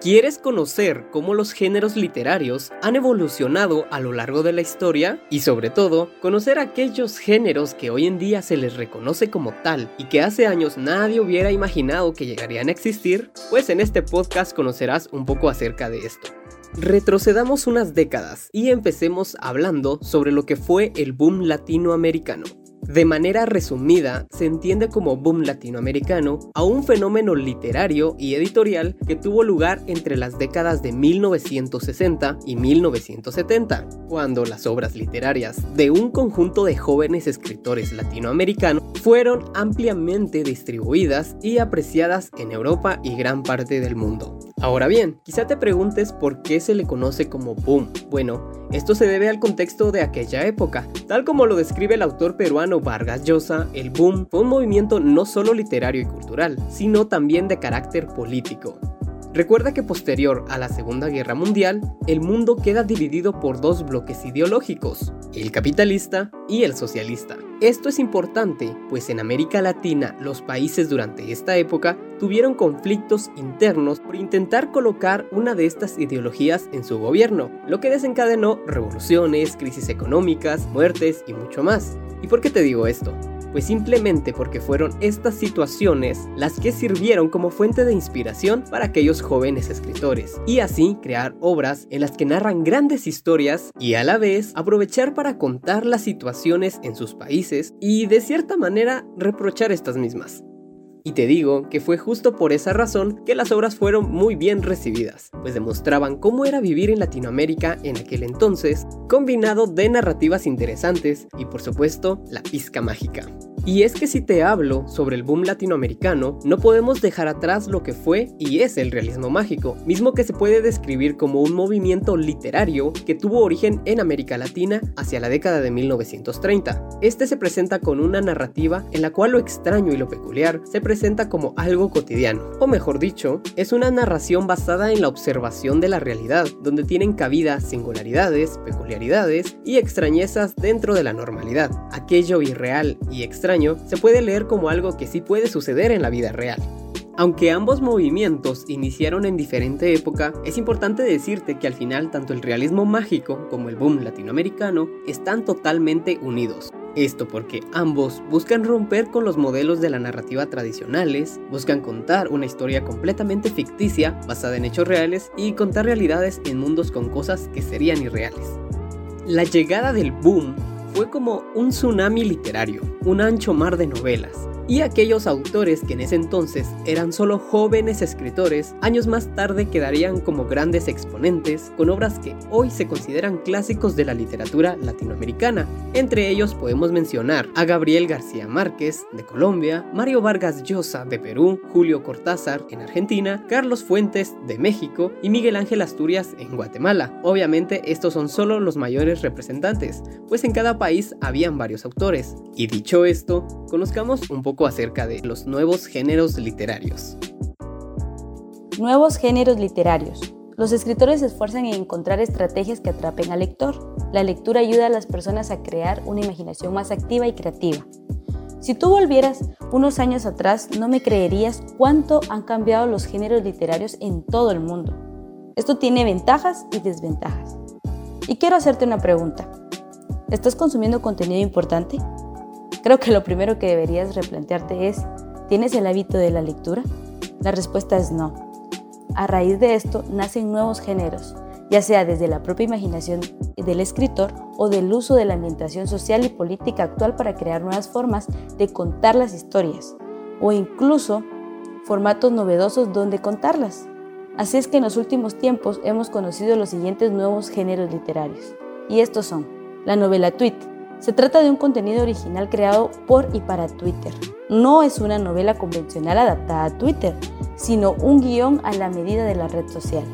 ¿Quieres conocer cómo los géneros literarios han evolucionado a lo largo de la historia? Y sobre todo, conocer aquellos géneros que hoy en día se les reconoce como tal y que hace años nadie hubiera imaginado que llegarían a existir? Pues en este podcast conocerás un poco acerca de esto. Retrocedamos unas décadas y empecemos hablando sobre lo que fue el boom latinoamericano. De manera resumida, se entiende como boom latinoamericano a un fenómeno literario y editorial que tuvo lugar entre las décadas de 1960 y 1970, cuando las obras literarias de un conjunto de jóvenes escritores latinoamericanos fueron ampliamente distribuidas y apreciadas en Europa y gran parte del mundo. Ahora bien, quizá te preguntes por qué se le conoce como boom. Bueno, esto se debe al contexto de aquella época. Tal como lo describe el autor peruano Vargas Llosa, el boom fue un movimiento no solo literario y cultural, sino también de carácter político. Recuerda que posterior a la Segunda Guerra Mundial, el mundo queda dividido por dos bloques ideológicos, el capitalista y el socialista. Esto es importante, pues en América Latina los países durante esta época tuvieron conflictos internos por intentar colocar una de estas ideologías en su gobierno, lo que desencadenó revoluciones, crisis económicas, muertes y mucho más. ¿Y por qué te digo esto? Pues simplemente porque fueron estas situaciones las que sirvieron como fuente de inspiración para aquellos jóvenes escritores, y así crear obras en las que narran grandes historias y a la vez aprovechar para contar las situaciones en sus países y de cierta manera reprochar estas mismas. Y te digo que fue justo por esa razón que las obras fueron muy bien recibidas, pues demostraban cómo era vivir en Latinoamérica en aquel entonces, combinado de narrativas interesantes y por supuesto la pizca mágica. Y es que si te hablo sobre el boom latinoamericano, no podemos dejar atrás lo que fue y es el realismo mágico, mismo que se puede describir como un movimiento literario que tuvo origen en América Latina hacia la década de 1930. Este se presenta con una narrativa en la cual lo extraño y lo peculiar se presenta como algo cotidiano, o mejor dicho, es una narración basada en la observación de la realidad, donde tienen cabida singularidades, peculiaridades y extrañezas dentro de la normalidad. Aquello irreal y extraño se puede leer como algo que sí puede suceder en la vida real. Aunque ambos movimientos iniciaron en diferente época, es importante decirte que al final tanto el realismo mágico como el boom latinoamericano están totalmente unidos. Esto porque ambos buscan romper con los modelos de la narrativa tradicionales, buscan contar una historia completamente ficticia basada en hechos reales y contar realidades en mundos con cosas que serían irreales. La llegada del boom fue como un tsunami literario, un ancho mar de novelas, y aquellos autores que en ese entonces eran solo jóvenes escritores, años más tarde quedarían como grandes exponentes con obras que hoy se consideran clásicos de la literatura latinoamericana. Entre ellos podemos mencionar a Gabriel García Márquez de Colombia, Mario Vargas Llosa de Perú, Julio Cortázar en Argentina, Carlos Fuentes de México y Miguel Ángel Asturias en Guatemala. Obviamente estos son solo los mayores representantes, pues en cada país habían varios autores. Y dicho esto, conozcamos un poco acerca de los nuevos géneros literarios. Nuevos géneros literarios. Los escritores se esfuerzan en encontrar estrategias que atrapen al lector. La lectura ayuda a las personas a crear una imaginación más activa y creativa. Si tú volvieras unos años atrás, no me creerías cuánto han cambiado los géneros literarios en todo el mundo. Esto tiene ventajas y desventajas. Y quiero hacerte una pregunta. ¿Estás consumiendo contenido importante? Creo que lo primero que deberías replantearte es, ¿tienes el hábito de la lectura? La respuesta es no. A raíz de esto nacen nuevos géneros, ya sea desde la propia imaginación del escritor o del uso de la ambientación social y política actual para crear nuevas formas de contar las historias, o incluso formatos novedosos donde contarlas. Así es que en los últimos tiempos hemos conocido los siguientes nuevos géneros literarios, y estos son la novela tweet, se trata de un contenido original creado por y para Twitter. No es una novela convencional adaptada a Twitter, sino un guion a la medida de la red social,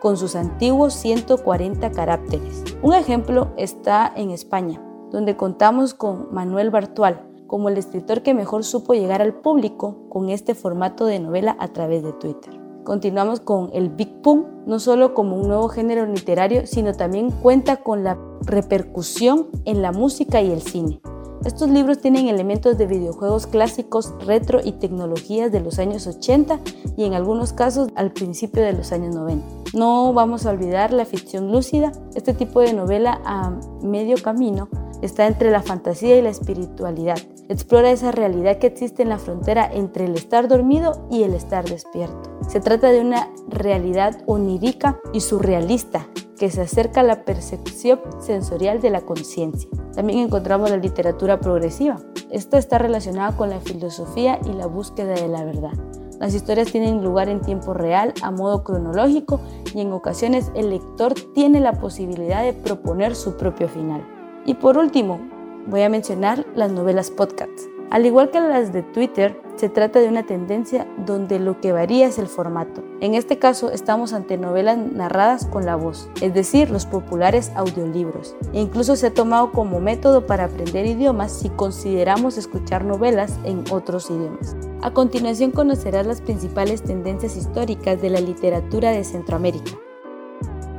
con sus antiguos 140 caracteres. Un ejemplo está en España, donde contamos con Manuel Bartual, como el escritor que mejor supo llegar al público con este formato de novela a través de Twitter. Continuamos con el Big Pum, no solo como un nuevo género literario, sino también cuenta con la repercusión en la música y el cine. Estos libros tienen elementos de videojuegos clásicos, retro y tecnologías de los años 80 y en algunos casos al principio de los años 90. No vamos a olvidar la ficción lúcida, este tipo de novela a medio camino está entre la fantasía y la espiritualidad. Explora esa realidad que existe en la frontera entre el estar dormido y el estar despierto. Se trata de una realidad onírica y surrealista que se acerca a la percepción sensorial de la conciencia. También encontramos la literatura progresiva. Esta está relacionada con la filosofía y la búsqueda de la verdad. Las historias tienen lugar en tiempo real, a modo cronológico, y en ocasiones el lector tiene la posibilidad de proponer su propio final. Y por último, voy a mencionar las novelas podcast. Al igual que las de Twitter, se trata de una tendencia donde lo que varía es el formato. En este caso estamos ante novelas narradas con la voz, es decir, los populares audiolibros. E incluso se ha tomado como método para aprender idiomas si consideramos escuchar novelas en otros idiomas. A continuación conocerás las principales tendencias históricas de la literatura de Centroamérica.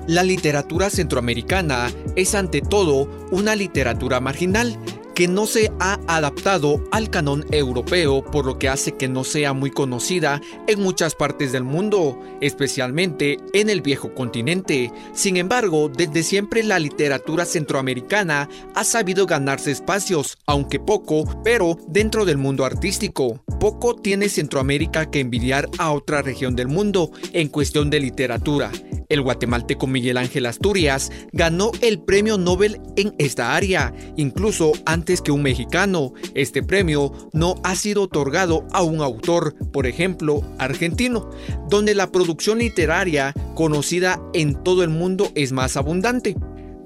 La literatura centroamericana es ante todo una literatura marginal que no se ha adaptado al canon europeo, por lo que hace que no sea muy conocida en muchas partes del mundo, especialmente en el viejo continente. Sin embargo, desde siempre la literatura centroamericana ha sabido ganarse espacios, aunque poco, pero dentro del mundo artístico. Poco tiene Centroamérica que envidiar a otra región del mundo en cuestión de literatura. El guatemalteco Miguel Ángel Asturias ganó el premio Nobel en esta área, incluso antes que un mexicano. Este premio no ha sido otorgado a un autor, por ejemplo, argentino, donde la producción literaria conocida en todo el mundo es más abundante.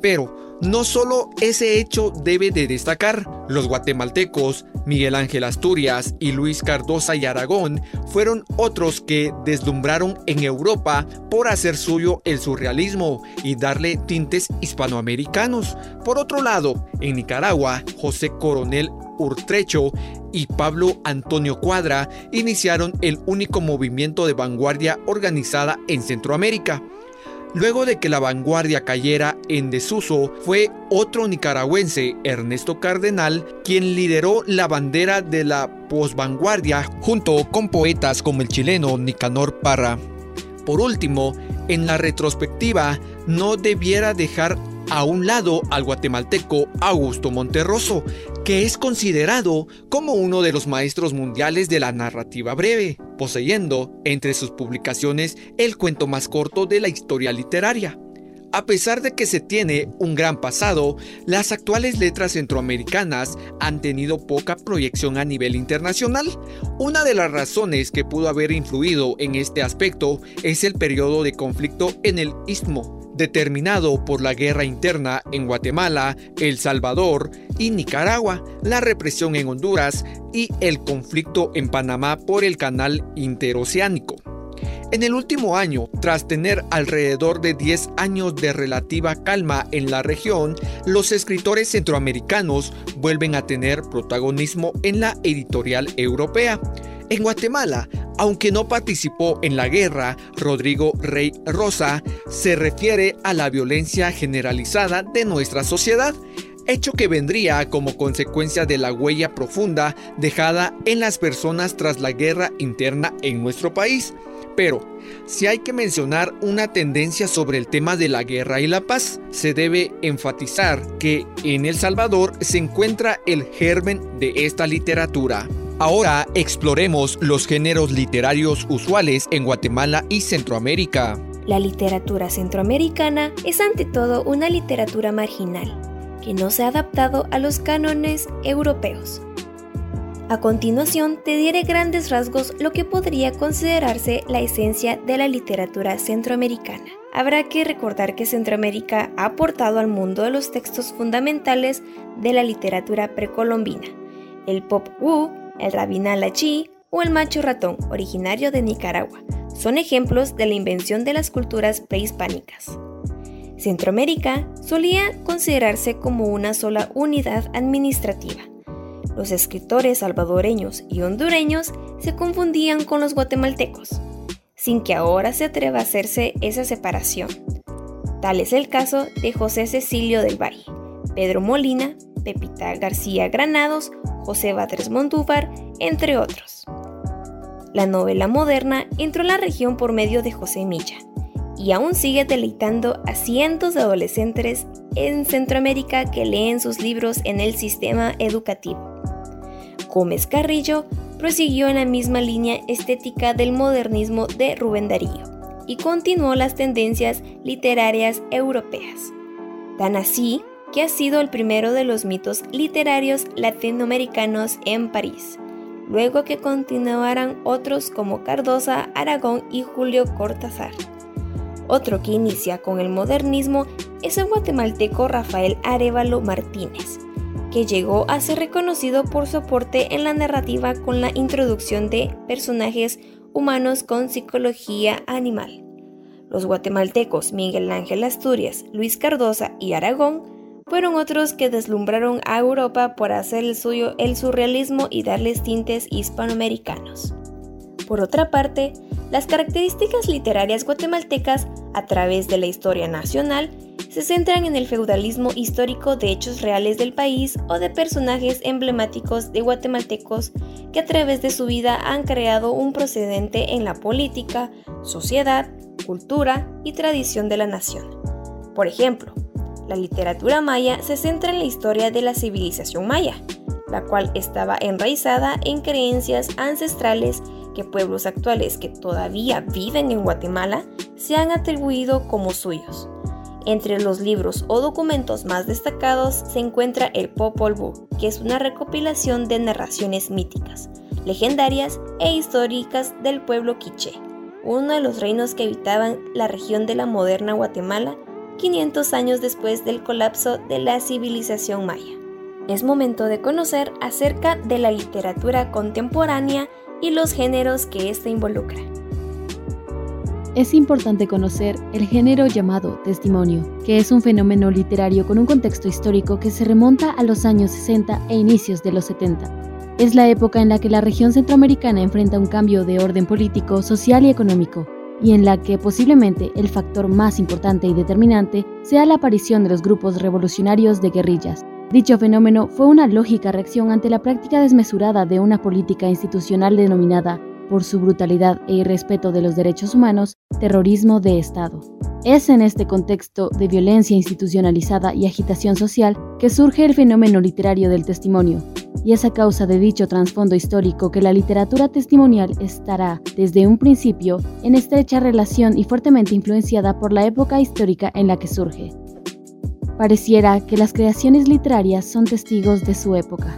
Pero no solo ese hecho debe de destacar, los guatemaltecos Miguel Ángel Asturias y Luis Cardosa y Aragón fueron otros que deslumbraron en Europa por hacer suyo el surrealismo y darle tintes hispanoamericanos. Por otro lado, en Nicaragua, José Coronel Urtrecho y Pablo Antonio Cuadra iniciaron el único movimiento de vanguardia organizada en Centroamérica. Luego de que la vanguardia cayera en desuso, fue otro nicaragüense, Ernesto Cardenal, quien lideró la bandera de la posvanguardia junto con poetas como el chileno Nicanor Parra. Por último, en la retrospectiva, no debiera dejar a un lado al guatemalteco Augusto Monterroso, que es considerado como uno de los maestros mundiales de la narrativa breve, poseyendo entre sus publicaciones el cuento más corto de la historia literaria. A pesar de que se tiene un gran pasado, las actuales letras centroamericanas han tenido poca proyección a nivel internacional. Una de las razones que pudo haber influido en este aspecto es el periodo de conflicto en el Istmo, determinado por la guerra interna en Guatemala, El Salvador y Nicaragua, la represión en Honduras y el conflicto en Panamá por el canal interoceánico. En el último año, tras tener alrededor de 10 años de relativa calma en la región, los escritores centroamericanos vuelven a tener protagonismo en la editorial europea. En Guatemala, aunque no participó en la guerra, Rodrigo Rey Rosa se refiere a la violencia generalizada de nuestra sociedad, hecho que vendría como consecuencia de la huella profunda dejada en las personas tras la guerra interna en nuestro país. Pero, si hay que mencionar una tendencia sobre el tema de la guerra y la paz, se debe enfatizar que en El Salvador se encuentra el germen de esta literatura. Ahora exploremos los géneros literarios usuales en Guatemala y Centroamérica. La literatura centroamericana es ante todo una literatura marginal, que no se ha adaptado a los cánones europeos. A continuación te diré grandes rasgos lo que podría considerarse la esencia de la literatura centroamericana. Habrá que recordar que Centroamérica ha aportado al mundo los textos fundamentales de la literatura precolombina, el pop el rabinal o el macho ratón, originario de Nicaragua, son ejemplos de la invención de las culturas prehispánicas. Centroamérica solía considerarse como una sola unidad administrativa. Los escritores salvadoreños y hondureños se confundían con los guatemaltecos, sin que ahora se atreva a hacerse esa separación. Tal es el caso de José Cecilio del Valle, Pedro Molina, Pepita García Granados, José Batres Montúfar, entre otros. La novela moderna entró en la región por medio de José Milla y aún sigue deleitando a cientos de adolescentes en Centroamérica que leen sus libros en el sistema educativo. Gómez Carrillo prosiguió en la misma línea estética del modernismo de Rubén Darío y continuó las tendencias literarias europeas. Tan así que ha sido el primero de los mitos literarios latinoamericanos en París, luego que continuaran otros como Cardosa, Aragón y Julio Cortázar. Otro que inicia con el modernismo es el guatemalteco Rafael Arevalo Martínez, que llegó a ser reconocido por su aporte en la narrativa con la introducción de personajes humanos con psicología animal. Los guatemaltecos Miguel Ángel Asturias, Luis Cardosa y Aragón fueron otros que deslumbraron a Europa por hacer el suyo el surrealismo y darles tintes hispanoamericanos. Por otra parte, las características literarias guatemaltecas a través de la historia nacional se centran en el feudalismo histórico de hechos reales del país o de personajes emblemáticos de guatemaltecos que a través de su vida han creado un procedente en la política, sociedad, cultura y tradición de la nación. Por ejemplo, la literatura maya se centra en la historia de la civilización maya, la cual estaba enraizada en creencias ancestrales que pueblos actuales que todavía viven en Guatemala se han atribuido como suyos. Entre los libros o documentos más destacados se encuentra el Popol Vuh, que es una recopilación de narraciones míticas, legendarias e históricas del pueblo quiché, uno de los reinos que habitaban la región de la moderna Guatemala 500 años después del colapso de la civilización maya. Es momento de conocer acerca de la literatura contemporánea y los géneros que ésta involucra es importante conocer el género llamado testimonio, que es un fenómeno literario con un contexto histórico que se remonta a los años 60 e inicios de los 70. Es la época en la que la región centroamericana enfrenta un cambio de orden político, social y económico, y en la que posiblemente el factor más importante y determinante sea la aparición de los grupos revolucionarios de guerrillas. Dicho fenómeno fue una lógica reacción ante la práctica desmesurada de una política institucional denominada por su brutalidad e irrespeto de los derechos humanos, terrorismo de Estado. Es en este contexto de violencia institucionalizada y agitación social que surge el fenómeno literario del testimonio, y es a causa de dicho trasfondo histórico que la literatura testimonial estará, desde un principio, en estrecha relación y fuertemente influenciada por la época histórica en la que surge. Pareciera que las creaciones literarias son testigos de su época.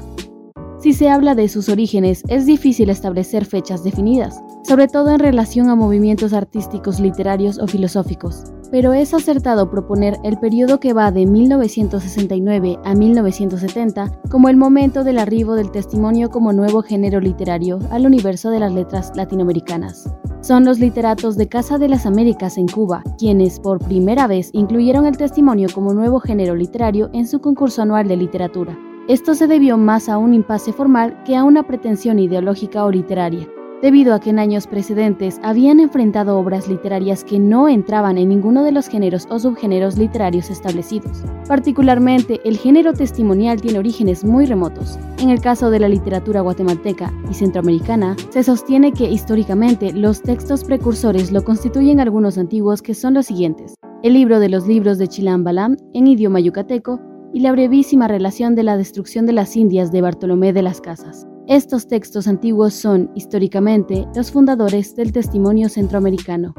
Si se habla de sus orígenes, es difícil establecer fechas definidas, sobre todo en relación a movimientos artísticos, literarios o filosóficos. Pero es acertado proponer el periodo que va de 1969 a 1970 como el momento del arribo del testimonio como nuevo género literario al universo de las letras latinoamericanas. Son los literatos de Casa de las Américas en Cuba quienes por primera vez incluyeron el testimonio como nuevo género literario en su concurso anual de literatura. Esto se debió más a un impasse formal que a una pretensión ideológica o literaria, debido a que en años precedentes habían enfrentado obras literarias que no entraban en ninguno de los géneros o subgéneros literarios establecidos. Particularmente, el género testimonial tiene orígenes muy remotos. En el caso de la literatura guatemalteca y centroamericana, se sostiene que históricamente los textos precursores lo constituyen algunos antiguos que son los siguientes. El libro de los libros de Chilam Balam en idioma yucateco, y la brevísima relación de la destrucción de las Indias de Bartolomé de las Casas. Estos textos antiguos son, históricamente, los fundadores del testimonio centroamericano.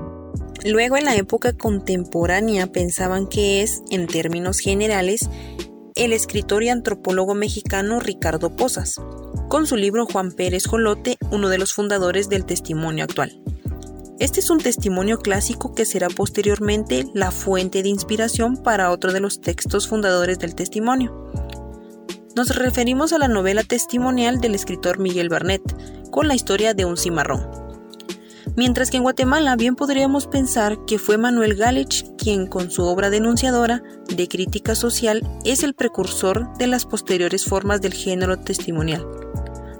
Luego, en la época contemporánea, pensaban que es, en términos generales, el escritor y antropólogo mexicano Ricardo Posas, con su libro Juan Pérez Jolote, uno de los fundadores del testimonio actual. Este es un testimonio clásico que será posteriormente la fuente de inspiración para otro de los textos fundadores del testimonio. Nos referimos a la novela testimonial del escritor Miguel Barnett, con la historia de un cimarrón. Mientras que en Guatemala bien podríamos pensar que fue Manuel Galich quien con su obra denunciadora de crítica social es el precursor de las posteriores formas del género testimonial,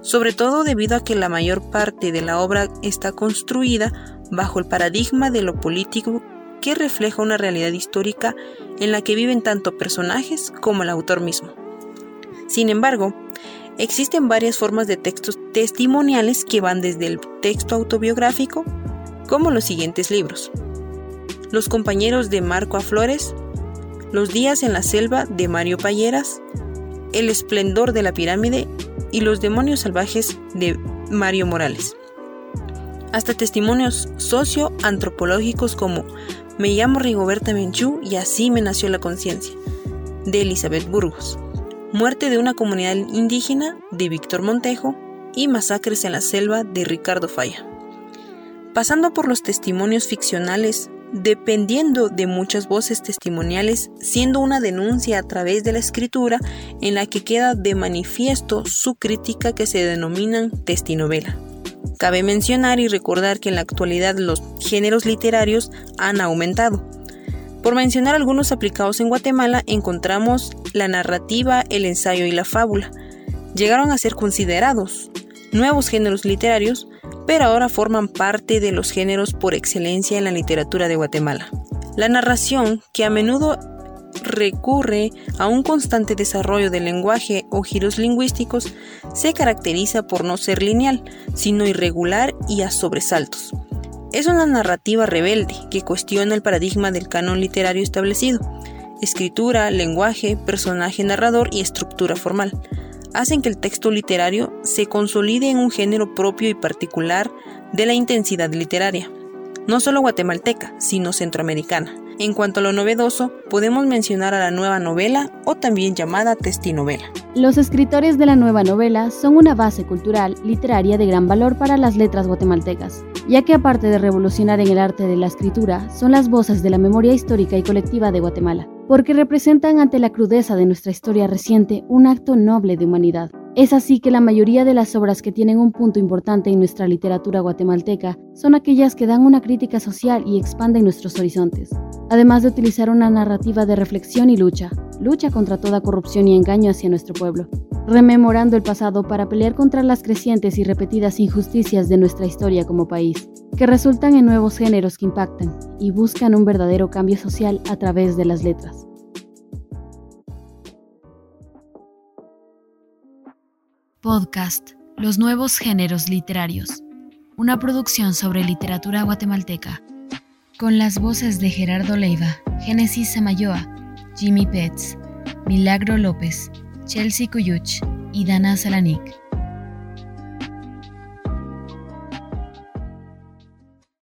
sobre todo debido a que la mayor parte de la obra está construida bajo el paradigma de lo político que refleja una realidad histórica en la que viven tanto personajes como el autor mismo. Sin embargo, existen varias formas de textos testimoniales que van desde el texto autobiográfico, como los siguientes libros. Los compañeros de Marco A. Flores, Los días en la selva de Mario Payeras, El esplendor de la pirámide y Los demonios salvajes de Mario Morales. Hasta testimonios socioantropológicos como Me llamo Rigoberta Menchú y así me nació la conciencia, de Elizabeth Burgos. Muerte de una comunidad indígena de Víctor Montejo y Masacres en la selva de Ricardo Falla. Pasando por los testimonios ficcionales, dependiendo de muchas voces testimoniales, siendo una denuncia a través de la escritura en la que queda de manifiesto su crítica que se denominan testinovela. Cabe mencionar y recordar que en la actualidad los géneros literarios han aumentado. Por mencionar algunos aplicados en Guatemala, encontramos la narrativa, el ensayo y la fábula. Llegaron a ser considerados nuevos géneros literarios, pero ahora forman parte de los géneros por excelencia en la literatura de Guatemala. La narración, que a menudo recurre a un constante desarrollo del lenguaje o giros lingüísticos, se caracteriza por no ser lineal, sino irregular y a sobresaltos. Es una narrativa rebelde que cuestiona el paradigma del canon literario establecido. Escritura, lenguaje, personaje narrador y estructura formal hacen que el texto literario se consolide en un género propio y particular de la intensidad literaria, no solo guatemalteca, sino centroamericana. En cuanto a lo novedoso, podemos mencionar a la nueva novela o también llamada testinovela. Los escritores de la nueva novela son una base cultural, literaria de gran valor para las letras guatemaltecas, ya que aparte de revolucionar en el arte de la escritura, son las voces de la memoria histórica y colectiva de Guatemala, porque representan ante la crudeza de nuestra historia reciente un acto noble de humanidad. Es así que la mayoría de las obras que tienen un punto importante en nuestra literatura guatemalteca son aquellas que dan una crítica social y expanden nuestros horizontes, además de utilizar una narrativa de reflexión y lucha, lucha contra toda corrupción y engaño hacia nuestro pueblo, rememorando el pasado para pelear contra las crecientes y repetidas injusticias de nuestra historia como país, que resultan en nuevos géneros que impactan y buscan un verdadero cambio social a través de las letras. Podcast Los nuevos géneros literarios. Una producción sobre literatura guatemalteca. Con las voces de Gerardo Leiva, Génesis Samayoa, Jimmy Petz, Milagro López, Chelsea Cuyuch y Dana Salanik.